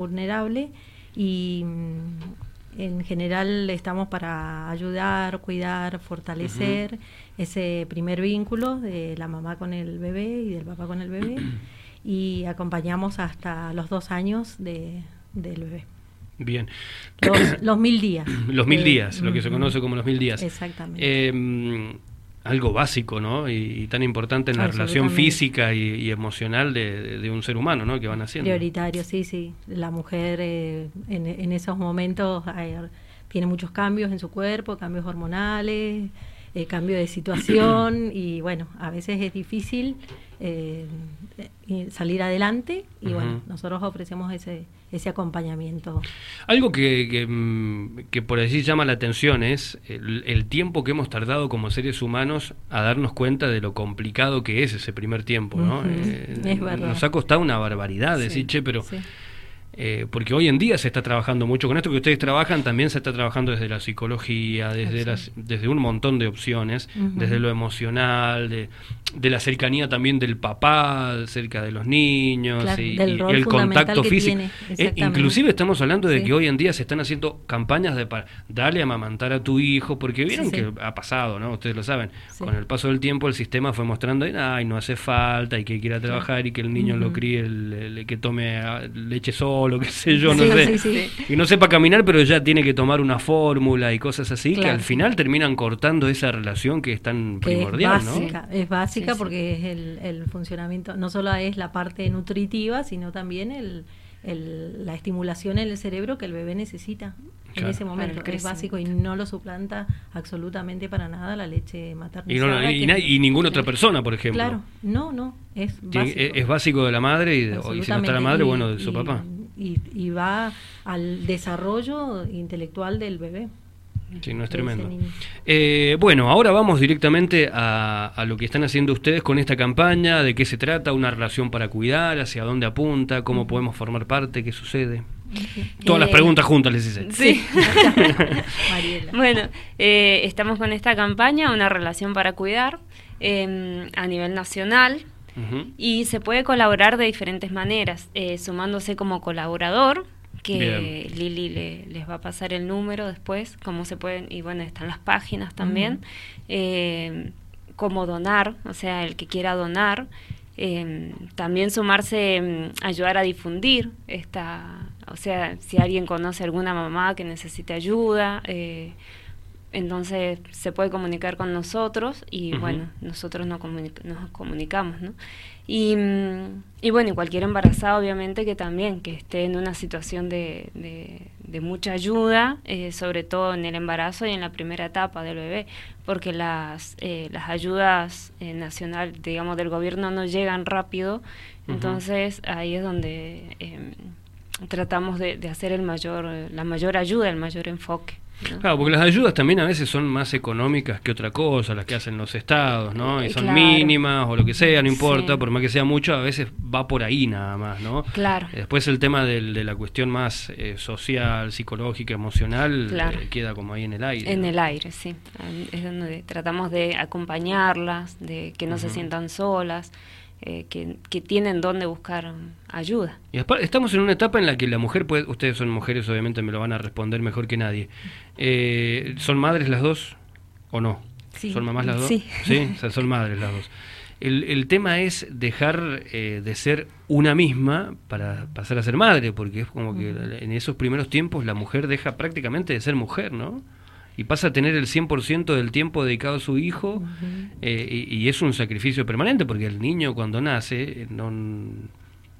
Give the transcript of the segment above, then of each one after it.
vulnerable y mm, en general estamos para ayudar, cuidar, fortalecer ese primer vínculo de la mamá con el bebé y del papá con el bebé y acompañamos hasta los dos años de, del bebé. Bien. Los, mil días. Los mil días, lo que se conoce como los mil días. Exactamente. Em, algo básico, ¿no? Y, tan importante en la relación física y, emocional de, un ser humano, ¿no? Que van haciendo. Prioritario, sí, sí. La mujer eh, en, esos momentos eh, tiene muchos cambios en su cuerpo, cambios hormonales, eh, cambio de situación y bueno, a veces es difícil eh, salir adelante y bueno, nosotros ofrecemos ese, ese acompañamiento. Algo que, mm, que, por allí llama la atención es el, tiempo que hemos tardado como seres humanos a darnos cuenta de lo complicado que es ese primer tiempo, ¿no? Eh, nos ha costado una barbaridad decir, che, pero... Eh, porque hoy en día se está trabajando mucho con esto que ustedes trabajan, también se está trabajando desde la psicología, desde, las, desde un montón de opciones, desde lo emocional, de, de, la cercanía también del papá cerca de los niños y, el contacto físico. Eh, inclusive estamos hablando de que hoy en día se están haciendo campañas de para darle a amamantar a tu hijo, porque vieron que ha pasado, ¿no? Ustedes lo saben. Con el paso del tiempo el sistema fue mostrando, ay, no hace falta, y que quiera trabajar y que el niño lo críe, el, que tome ah, leche sola lo que sé yo, no sé. Y no sepa caminar, pero ya tiene que tomar una fórmula y cosas así, que al final terminan cortando esa relación que es tan primordial, es básica, Es básica porque es el, el, funcionamiento, no solo es la parte nutritiva, sino también el, la estimulación en el cerebro que el bebé necesita en ese momento, que es básico y no lo suplanta absolutamente para nada la leche materna. Y, ninguna otra persona, por ejemplo. Claro, no, no, es básico. Es, básico de la madre y, y si no está la madre, bueno, de su papá y, va al desarrollo intelectual del bebé. Sí, no es tremendo. Eh, bueno, ahora vamos directamente a, lo que están haciendo ustedes con esta campaña, de qué se trata, una relación para cuidar, hacia dónde apunta, cómo podemos formar parte, qué sucede. Todas las eh, preguntas juntas les hice. Sí. bueno, eh, estamos con esta campaña, una relación para cuidar, em, a nivel nacional. Y se puede colaborar de diferentes maneras, eh, sumándose como colaborador, que Lili les va a pasar el número después, cómo se pueden, y bueno, están las páginas también, eh, cómo donar, o sea, el que quiera donar, eh, también sumarse, mm, ayudar a difundir esta, o sea, si alguien conoce alguna mamá que necesite ayuda, eh, entonces se puede comunicar con nosotros y bueno, nosotros nos, nos comunicamos, ¿no? Y, mm, y, bueno, y cualquier embarazada obviamente que también, que esté en una situación de, de, mucha ayuda, eh, sobre todo en el embarazo y en la primera etapa del bebé, porque las, eh, las ayudas eh, nacional, digamos, del gobierno no llegan rápido, entonces ahí es donde em, tratamos de, de hacer el mayor, la mayor ayuda, el mayor enfoque. Claro, porque las ayudas también a veces son más económicas que otra cosa, las que hacen los estados, ¿no? Y son mínimas o lo que sea, no importa, por más que sea mucho, a veces va por ahí nada más, ¿no? Claro. Después el tema de la cuestión más eh, social, psicológica, emocional, eh, queda como ahí en el aire. En el aire, sí. Es donde tratamos de acompañarlas, de que no se sientan solas. Eh, que, tienen donde buscar ayuda. Y estamos en una etapa en la que la mujer puede, ustedes son mujeres, obviamente me lo van a responder mejor que nadie. Eh, ¿Son madres las dos o no? ¿Son mamás las dos? Sí. ¿Sí? son madres las dos. El, el tema es dejar eh, de ser una misma para pasar a ser madre, porque es como que en esos primeros tiempos la mujer deja prácticamente de ser mujer, ¿no? Y pasa a tener el 100% del tiempo dedicado a su hijo eh, y, es un sacrificio permanente porque el niño cuando nace no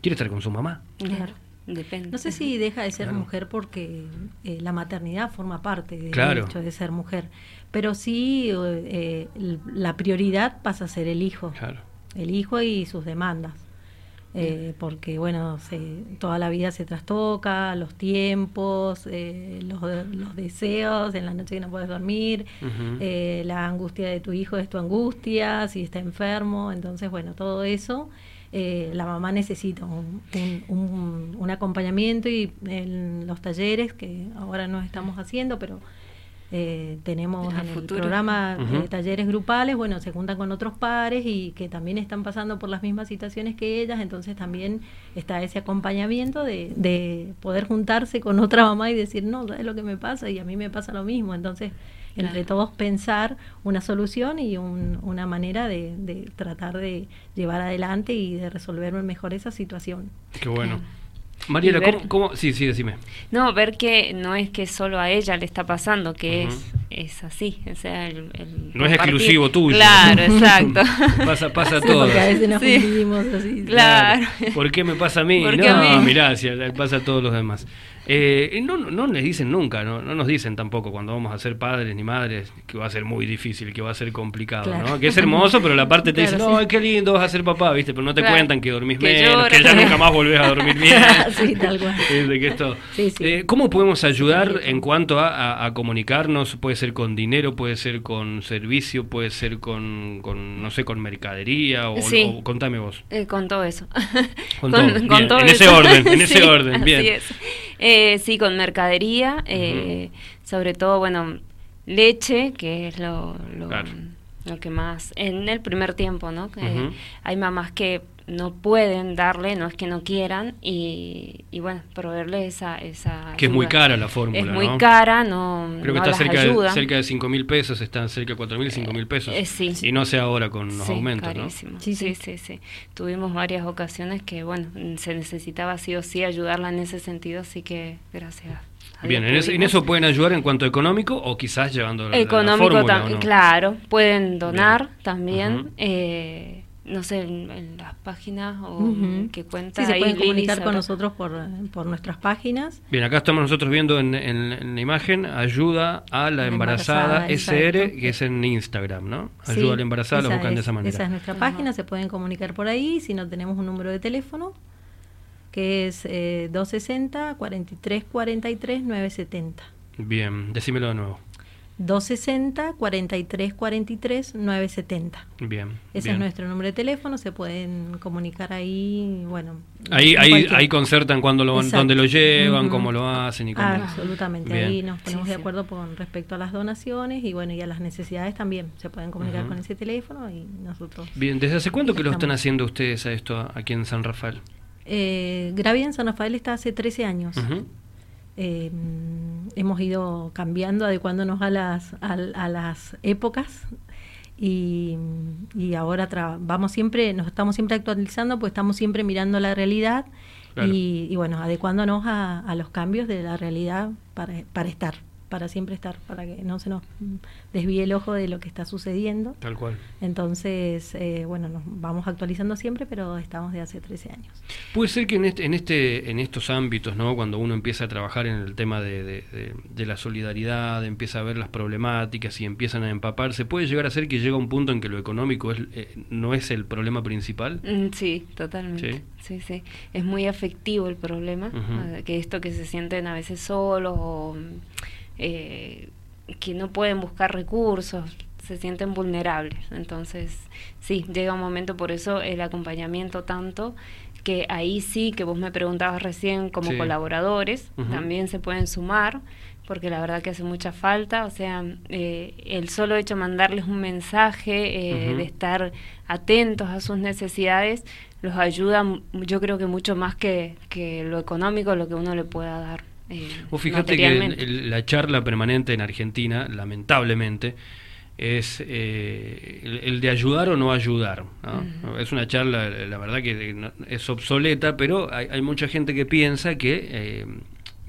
quiere estar con su mamá. Claro. Depende. No sé si deja de ser mujer porque eh, la maternidad forma parte del hecho de ser mujer, pero sí eh, la prioridad pasa a ser el hijo, el hijo y sus demandas. Eh, porque bueno, se, toda la vida se trastoca, los tiempos, eh, los, los, deseos, en la noche que no puedes dormir, eh, la angustia de tu hijo es tu angustia, si está enfermo, entonces bueno, todo eso. la mamá necesita un, un, acompañamiento y en los talleres que ahora no estamos haciendo, pero eh, tenemos en el programa de talleres grupales, bueno, se juntan con otros pares y que también están pasando por las mismas situaciones que ellas, entonces también está ese acompañamiento de, de poder juntarse con otra mamá y decir, no, es lo que me pasa? Y a mí me pasa lo mismo, entonces entre todos pensar una solución y una manera de, de, tratar de llevar adelante y de resolver mejor esa situación. Qué bueno. Mariela, ¿cómo, Sí, sí, decime. No, ver que no es que solo a ella le está pasando, que es, es así. O sea, el, no es exclusivo tuyo. Claro, exacto. pasa pasa a todos. Porque a veces nos así. Claro. ¿Por qué me pasa a mí? no, mirá, le pasa a todos los demás. Eh, no, no les dicen nunca, no, no nos dicen tampoco cuando vamos a ser padres ni madres que va a ser muy difícil, que va a ser complicado, ¿no? Que es hermoso, pero la parte te dice, no, qué lindo vas a ser papá, ¿viste? Pero no te cuentan que dormís menos, que ya nunca más volvés a dormir bien. sí, tal cual. que esto, eh, ¿Cómo podemos ayudar en cuanto a, comunicarnos? Puede ser con dinero, puede ser con servicio, puede ser con, con no sé, con mercadería o, contame vos. Eh, con todo eso. Con, todo, en ese orden, en ese orden, bien. Eh, eh, sí, con mercadería, eh, sobre todo, bueno, leche, que es lo, lo, que más, en el primer tiempo, ¿no? Que Hay mamás que no pueden darle, no es que no quieran, y, y bueno, proveerle esa, esa Que es muy cara la fórmula, Es muy cara, no Creo que está cerca de, cerca de 5 mil pesos, están cerca de 4 mil, 5 mil pesos. Eh, sí. Y no sé ahora con los aumentos, ¿no? Sí, sí, sí, sí. Tuvimos varias ocasiones que, bueno, se necesitaba sí o sí ayudarla en ese sentido, así que gracias. Bien, en, en, eso pueden ayudar en cuanto económico o quizás llevando económico también, claro, pueden donar también. eh, no sé, en, las páginas o que cuenta. Sí, se pueden comunicar con nosotros por, por, nuestras páginas. Bien, acá estamos nosotros viendo en, en, la imagen ayuda a la embarazada, SR, que es en Instagram, ¿no? Ayuda a la embarazada, lo buscan de esa manera. Esa es nuestra página, se pueden comunicar por ahí, si no tenemos un número de teléfono, que es eh, 260 43 43 970. Bien, decímelo de nuevo. 260 43 43 970. Bien. Ese es nuestro número de teléfono, se pueden comunicar ahí, bueno. Ahí ahí, ahí concertan cuando lo, dónde lo llevan, cómo lo hacen y cómo. absolutamente, ahí nos ponemos de acuerdo con respecto a las donaciones y bueno, y a las necesidades también. Se pueden comunicar con ese teléfono y nosotros. Bien, ¿desde hace cuánto que lo están haciendo ustedes a esto aquí en San Rafael? Eh, Gravia en San Rafael está hace 13 años. Eh, hemos ido cambiando, adecuándonos a las, a, las épocas. Y, y ahora vamos siempre, nos estamos siempre actualizando, pues estamos siempre mirando la realidad y, y, bueno, adecuándonos a, a, los cambios de la realidad para, para estar para siempre estar, para que no se nos desvíe el ojo de lo que está sucediendo. Tal cual. Entonces, eh, bueno, nos vamos actualizando siempre, pero estamos de hace 13 años. Puede ser que en este, en este, en estos ámbitos, ¿no? Cuando uno empieza a trabajar en el tema de, de, la solidaridad, empieza a ver las problemáticas y empiezan a empaparse, puede llegar a ser que llega un punto en que lo económico es, eh, no es el problema principal. Mm, sí, totalmente. ¿Sí? sí, Es muy afectivo el problema, que esto que se sienten a veces solos o eh, que no pueden buscar recursos, se sienten vulnerables. Entonces, sí, llega un momento, por eso el acompañamiento tanto, que ahí sí, que vos me preguntabas recién como colaboradores, también se pueden sumar, porque la verdad que hace mucha falta, o sea, eh, el solo hecho de mandarles un mensaje, eh, de estar atentos a sus necesidades, los ayuda, yo creo que mucho más que, que lo económico, lo que uno le pueda dar. Eh, Vos fíjate que la charla permanente en Argentina, lamentablemente, es eh, el, de ayudar o no ayudar. Es una charla, la verdad que es obsoleta, pero hay, hay mucha gente que piensa que eh,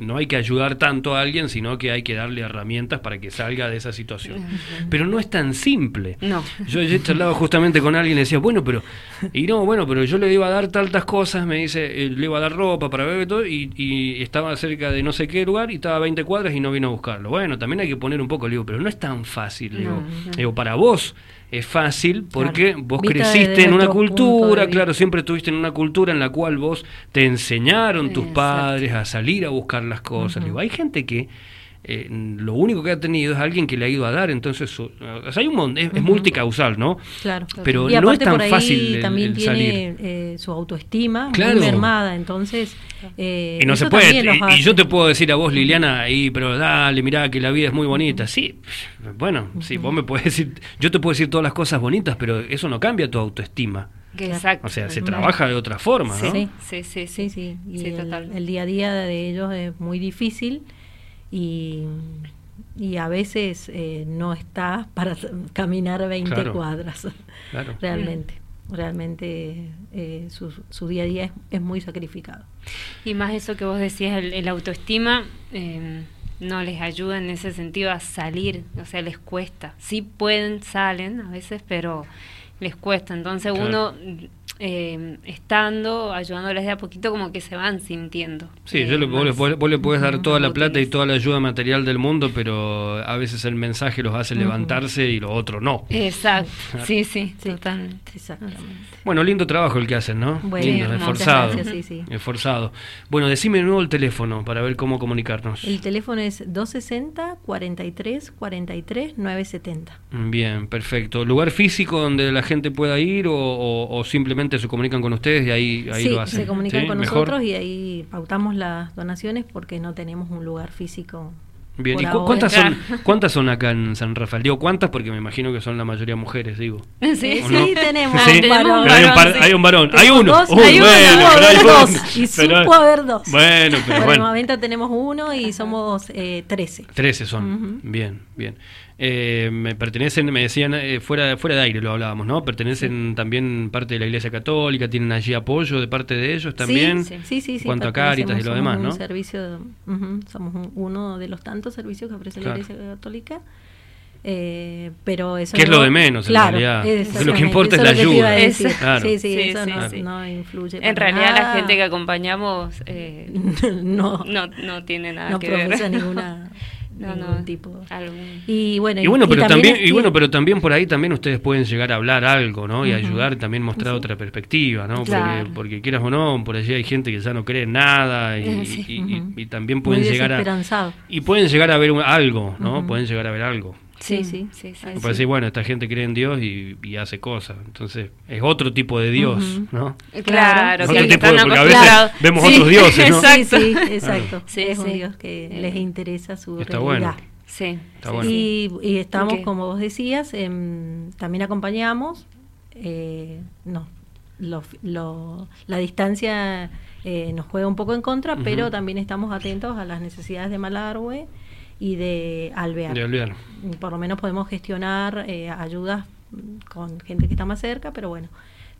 no hay que ayudar tanto a alguien, sino que hay que darle herramientas para que salga de esa situación. Pero no es tan simple. No. Yo he charlado justamente con alguien y decía, bueno, pero, y no, bueno, pero yo le iba a dar tantas cosas, me dice, eh, le iba a dar ropa para beber y todo, y, estaba cerca de no sé qué lugar y estaba a 20 cuadras y no vino a buscarlo. Bueno, también hay que poner un poco, le digo, pero no es tan fácil, digo, digo para vos es fácil porque vos creciste en una cultura, claro, siempre estuviste en una cultura en la cual vos te enseñaron tus padres a salir a buscar las cosas. Digo, hay gente que eh, lo único que ha tenido es alguien que le ha ido a dar, entonces hay un es, multicausal, ¿no? Claro, pero no es tan fácil también tiene eh, su autoestima muy mermada, entonces eh, y no se puede y, yo te puedo decir a vos Liliana, y pero dale, mirá que la vida es muy bonita, sí, bueno, sí, vos me puedes decir, yo te puedo decir todas las cosas bonitas, pero eso no cambia tu autoestima. Exacto. O sea, se trabaja de otra forma, ¿no? Sí, sí, sí, sí, sí. Y el, día a día de ellos es muy difícil y, y a veces eh, no está para caminar 20 cuadras, realmente. Realmente eh, su, su, día a día es, muy sacrificado. Y más eso que vos decías, el, autoestima em, no les ayuda en ese sentido a salir, o sea, les cuesta. Sí pueden, salen a veces, pero les cuesta. Entonces uno eh, estando, ayudándoles de a poquito, como que se van sintiendo. Sí, yo le, vos, le, puedes dar toda la plata y toda la ayuda material del mundo, pero a veces el mensaje los hace levantarse y lo otro no. Exacto, sí, sí, totalmente. Exactamente. Bueno, lindo trabajo el que hacen, ¿no? lindo, esforzado. Esforzado. Bueno, decime de nuevo el teléfono para ver cómo comunicarnos. El teléfono es 260 43 43 970. Bien, perfecto. ¿Lugar físico donde la gente pueda ir o simplemente se comunican con ustedes y ahí, ahí lo hacen. se comunican con nosotros y ahí pautamos las donaciones porque no tenemos un lugar físico Bien, ¿y cuántas son, cuántas son acá en San Rafael? Digo cuántas porque me imagino que son la mayoría mujeres, digo. Sí, sí, tenemos un varón. hay, un hay, un varón, hay uno. hay uno, hay dos. Y supo haber dos. Bueno, pero bueno. En el momento tenemos uno y somos eh, trece. Trece son, bien, bien. Eh, me pertenecen, me decían, eh, fuera, fuera de aire lo hablábamos, ¿no? Pertenecen también parte de la Iglesia Católica, tienen allí apoyo de parte de ellos también. Sí, sí, sí. sí cuanto a Cáritas y lo demás, ¿no? servicio, somos uno de los tantos servicios que ofrece la Iglesia Católica. Eh, pero eso que es lo de menos en realidad. Lo que importa es la ayuda. sí, sí, eso no, influye en realidad la gente que acompañamos eh, no, no, no tiene nada que ver. ninguna no, no, tipo. Y bueno, y bueno pero también, y bueno, pero también por ahí también ustedes pueden llegar a hablar algo, ¿no? Y ayudar también mostrar otra perspectiva, ¿no? Porque, porque quieras o no, por allí hay gente que ya no cree en nada y, y, también pueden llegar a y pueden llegar a ver algo, ¿no? Pueden llegar a ver algo. Sí, sí, sí. sí, decir, bueno, esta gente cree en Dios y, hace cosas. Entonces, es otro tipo de Dios, ¿no? Claro, otro tipo de, porque a veces vemos otros dioses, ¿no? Exacto. Sí, exacto. Sí, es un Dios que les interesa su Está Bueno. Sí. Está bueno. Y, y estamos, como vos decías, también acompañamos. Eh, no, lo, lo, la distancia eh, nos juega un poco en contra, pero también estamos atentos a las necesidades de Malargüe y de Alvear. Por lo menos podemos gestionar eh, ayudas con gente que está más cerca, pero bueno,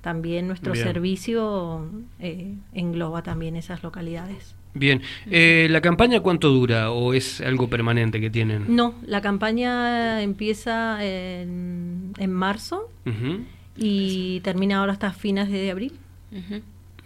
también nuestro servicio eh, engloba también esas localidades. Bien, eh, ¿la campaña cuánto dura o es algo permanente que tienen? No, la campaña empieza en, en marzo y termina ahora hasta fines de abril.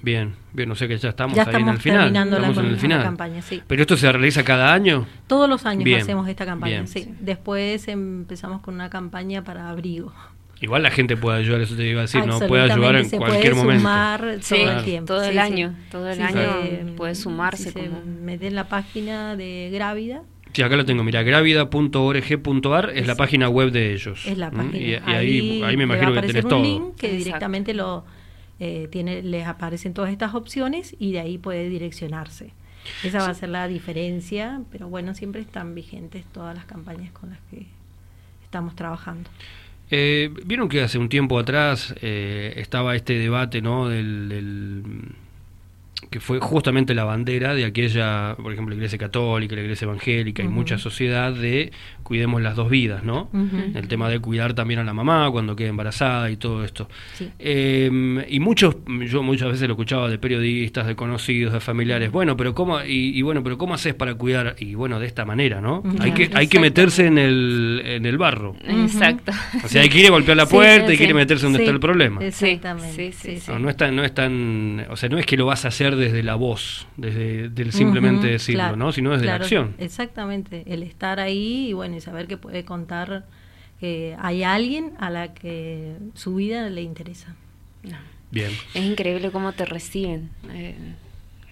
Bien, bien, no sé que ya estamos ahí en el final. Estamos en el final. campaña, sí. ¿Pero esto se realiza cada año? Todos los años hacemos esta campaña, sí. Después empezamos con una campaña para abrigo. Igual la gente puede ayudar, eso te iba a decir, ¿no? Puede ayudar en cualquier puede momento. Sumar todo el tiempo. Todo el año, todo el año puede sumarse. Se mete en la página de Grávida. Sí, acá lo tengo, mira, grávida.org.ar es la página web de ellos. Es la página. Y, ahí, ahí, me imagino que tenés un todo. Link que directamente lo eh, tiene, les aparecen todas estas opciones y de ahí puede direccionarse. Esa va a ser la diferencia, pero bueno, siempre están vigentes todas las campañas con las que estamos trabajando. Eh, Vieron que hace un tiempo atrás eh, estaba este debate ¿no? del que fue justamente la bandera de aquella, por ejemplo, la Iglesia Católica, la Iglesia Evangélica y mucha sociedad de cuidemos las dos vidas, ¿no? El tema de cuidar también a la mamá cuando queda embarazada y todo esto. Em, y muchos, yo muchas veces lo escuchaba de periodistas, de conocidos, de familiares, bueno, pero cómo, y, bueno, pero cómo haces para cuidar, y bueno, de esta manera, ¿no? Hay que, hay que meterse en el, en el barro. Exacto. O sea, hay que ir a golpear la puerta y quiere meterse donde está el problema. Exactamente. No, no, es tan, no es tan, o sea, no es que lo vas a hacer desde la voz, desde del simplemente decirlo, ¿no? Sino desde la acción. Exactamente, el estar ahí y bueno, y saber que puede contar que hay alguien a la que su vida le interesa. Bien. Es increíble cómo te reciben, eh,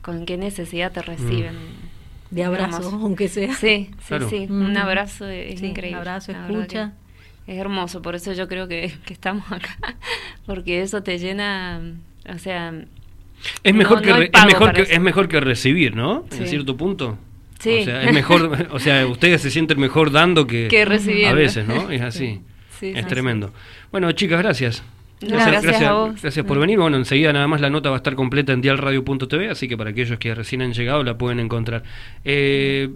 con qué necesidad te reciben. de abrazo, aunque sea. Sí, sí, sí. Un abrazo es increíble. Un abrazo, escucha. Es hermoso, por eso yo creo que, que, estamos acá, porque eso te llena, o sea... Es mejor, que, es mejor, que, es mejor que recibir, ¿no? En cierto punto. Sí. O sea, es mejor, o sea, ustedes se sienten mejor dando que, que recibiendo. A veces, ¿no? Es así. Sí, es tremendo. Bueno, chicas, gracias. Gracias, gracias, gracias, por venir. Bueno, enseguida nada más la nota va a estar completa en dialradio.tv, así que para aquellos que recién han llegado la pueden encontrar. Eh,